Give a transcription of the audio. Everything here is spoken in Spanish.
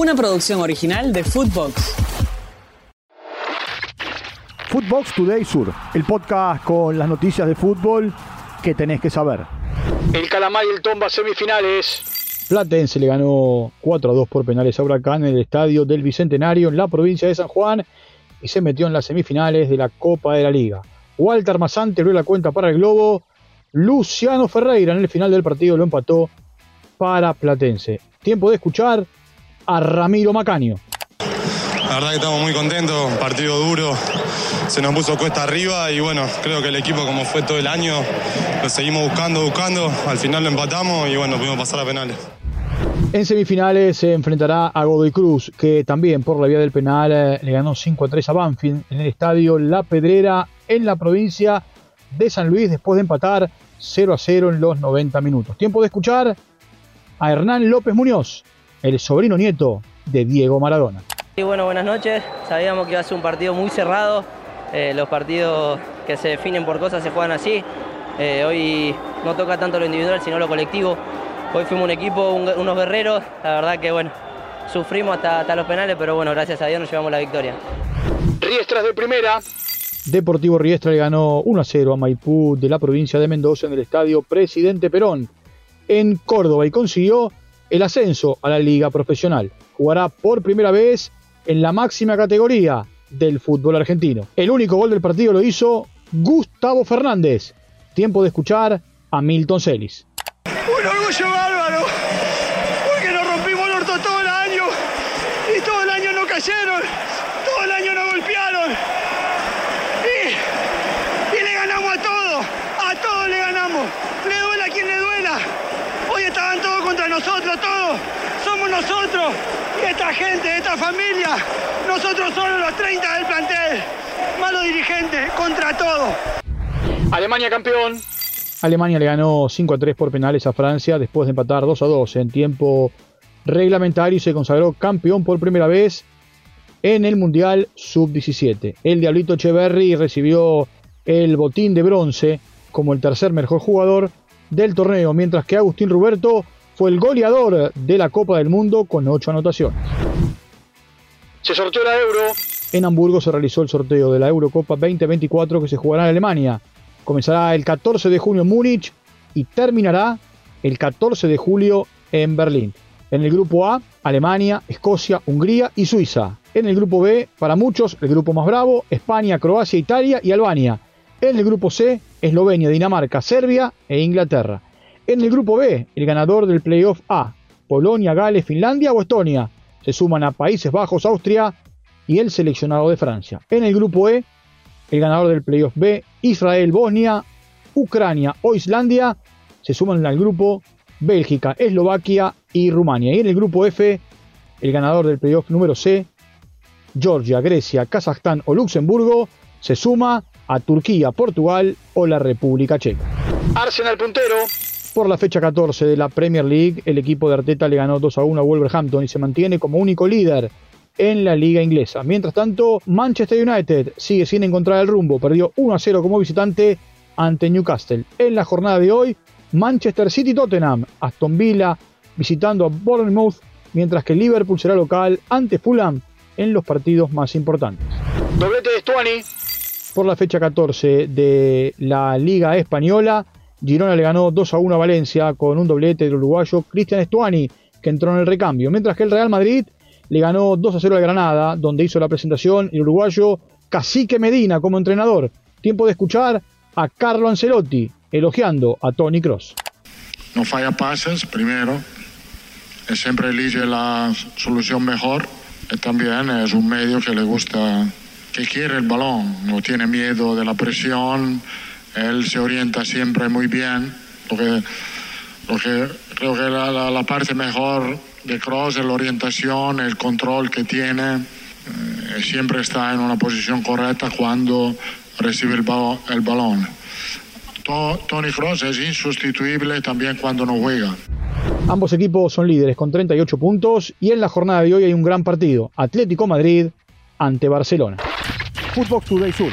Una producción original de Footbox. Footbox Today Sur, el podcast con las noticias de fútbol que tenés que saber. El Calamar y el Tomba semifinales. Platense le ganó 4 a 2 por penales a Huracán en el estadio del Bicentenario en la provincia de San Juan y se metió en las semifinales de la Copa de la Liga. Walter Mazante abrió la cuenta para el Globo. Luciano Ferreira en el final del partido lo empató para Platense. Tiempo de escuchar a Ramiro Macaño. La verdad que estamos muy contentos, partido duro, se nos puso cuesta arriba y bueno, creo que el equipo como fue todo el año, lo seguimos buscando, buscando, al final lo empatamos y bueno, pudimos pasar a penales. En semifinales se enfrentará a Godoy Cruz, que también por la vía del penal eh, le ganó 5 a 3 a Banfield en el estadio La Pedrera en la provincia de San Luis después de empatar 0 a 0 en los 90 minutos. Tiempo de escuchar a Hernán López Muñoz, el sobrino nieto de Diego Maradona. Y bueno, buenas noches. Sabíamos que iba a ser un partido muy cerrado. Eh, los partidos que se definen por cosas se juegan así. Eh, hoy no toca tanto lo individual, sino lo colectivo. Hoy fuimos un equipo, unos guerreros. La verdad que bueno, sufrimos hasta, hasta los penales, pero bueno, gracias a Dios nos llevamos la victoria. Riestras de primera. Deportivo Riestra le ganó 1 a 0 a Maipú de la provincia de Mendoza en el estadio Presidente Perón en Córdoba y consiguió el ascenso a la liga profesional. Jugará por primera vez en la máxima categoría del fútbol argentino. El único gol del partido lo hizo Gustavo Fernández. Tiempo de escuchar a Milton Celis. Un orgullo bárbaro, porque nos rompimos el orto todo el año y todo el año no cayeron, todo el año nos golpearon y, y le ganamos a todos, a todos le ganamos, le duela a quien le duela. Hoy estaban todos contra nosotros, todos, somos nosotros y esta gente, esta familia, nosotros somos los 30 del plantel, malos dirigentes, contra todo. Alemania campeón. Alemania le ganó 5 a 3 por penales a Francia después de empatar 2 a 2 en tiempo reglamentario y se consagró campeón por primera vez en el Mundial Sub-17. El Diablito Echeverry recibió el botín de bronce como el tercer mejor jugador del torneo, mientras que Agustín Ruberto fue el goleador de la Copa del Mundo con 8 anotaciones. Se sorteó la Euro. En Hamburgo se realizó el sorteo de la Eurocopa 2024 que se jugará en Alemania. Comenzará el 14 de junio en Múnich y terminará el 14 de julio en Berlín. En el grupo A, Alemania, Escocia, Hungría y Suiza. En el grupo B, para muchos, el grupo más bravo, España, Croacia, Italia y Albania. En el grupo C, Eslovenia, Dinamarca, Serbia e Inglaterra. En el grupo B, el ganador del playoff A, Polonia, Gales, Finlandia o Estonia. Se suman a Países Bajos, Austria y el seleccionado de Francia. En el grupo E, el ganador del playoff B, Israel, Bosnia, Ucrania o Islandia. Se suman al grupo Bélgica, Eslovaquia y Rumania. Y en el grupo F, el ganador del playoff número C, Georgia, Grecia, Kazajstán o Luxemburgo, se suma a Turquía, Portugal o la República Checa. Arsenal puntero. Por la fecha 14 de la Premier League, el equipo de Arteta le ganó 2 a 1 a Wolverhampton y se mantiene como único líder en la liga inglesa. Mientras tanto, Manchester United sigue sin encontrar el rumbo, perdió 1 a 0 como visitante ante Newcastle. En la jornada de hoy, Manchester City Tottenham, Aston Villa visitando a Bournemouth, mientras que Liverpool será local ante Fulham en los partidos más importantes. Doblete de Stuani. Por la fecha 14 de la Liga Española, Girona le ganó 2 a 1 a Valencia con un doblete del uruguayo Cristian Stuani, que entró en el recambio, mientras que el Real Madrid le ganó 2 a 0 al Granada, donde hizo la presentación el uruguayo Cacique Medina como entrenador. Tiempo de escuchar a Carlo Ancelotti elogiando a Tony Cross. No falla pases, primero. Siempre elige la solución mejor. También es un medio que le gusta, que quiere el balón, no tiene miedo de la presión. Él se orienta siempre muy bien. Lo que, lo que creo que la, la, la parte mejor de Cross es la orientación, el control que tiene. Eh, siempre está en una posición correcta cuando recibe el, balón. El balón. Tony Cross es insustituible también cuando no juega. Ambos equipos son líderes con 38 puntos y en la jornada de hoy hay un gran partido. Atlético Madrid ante Barcelona. Footbox Today Sur.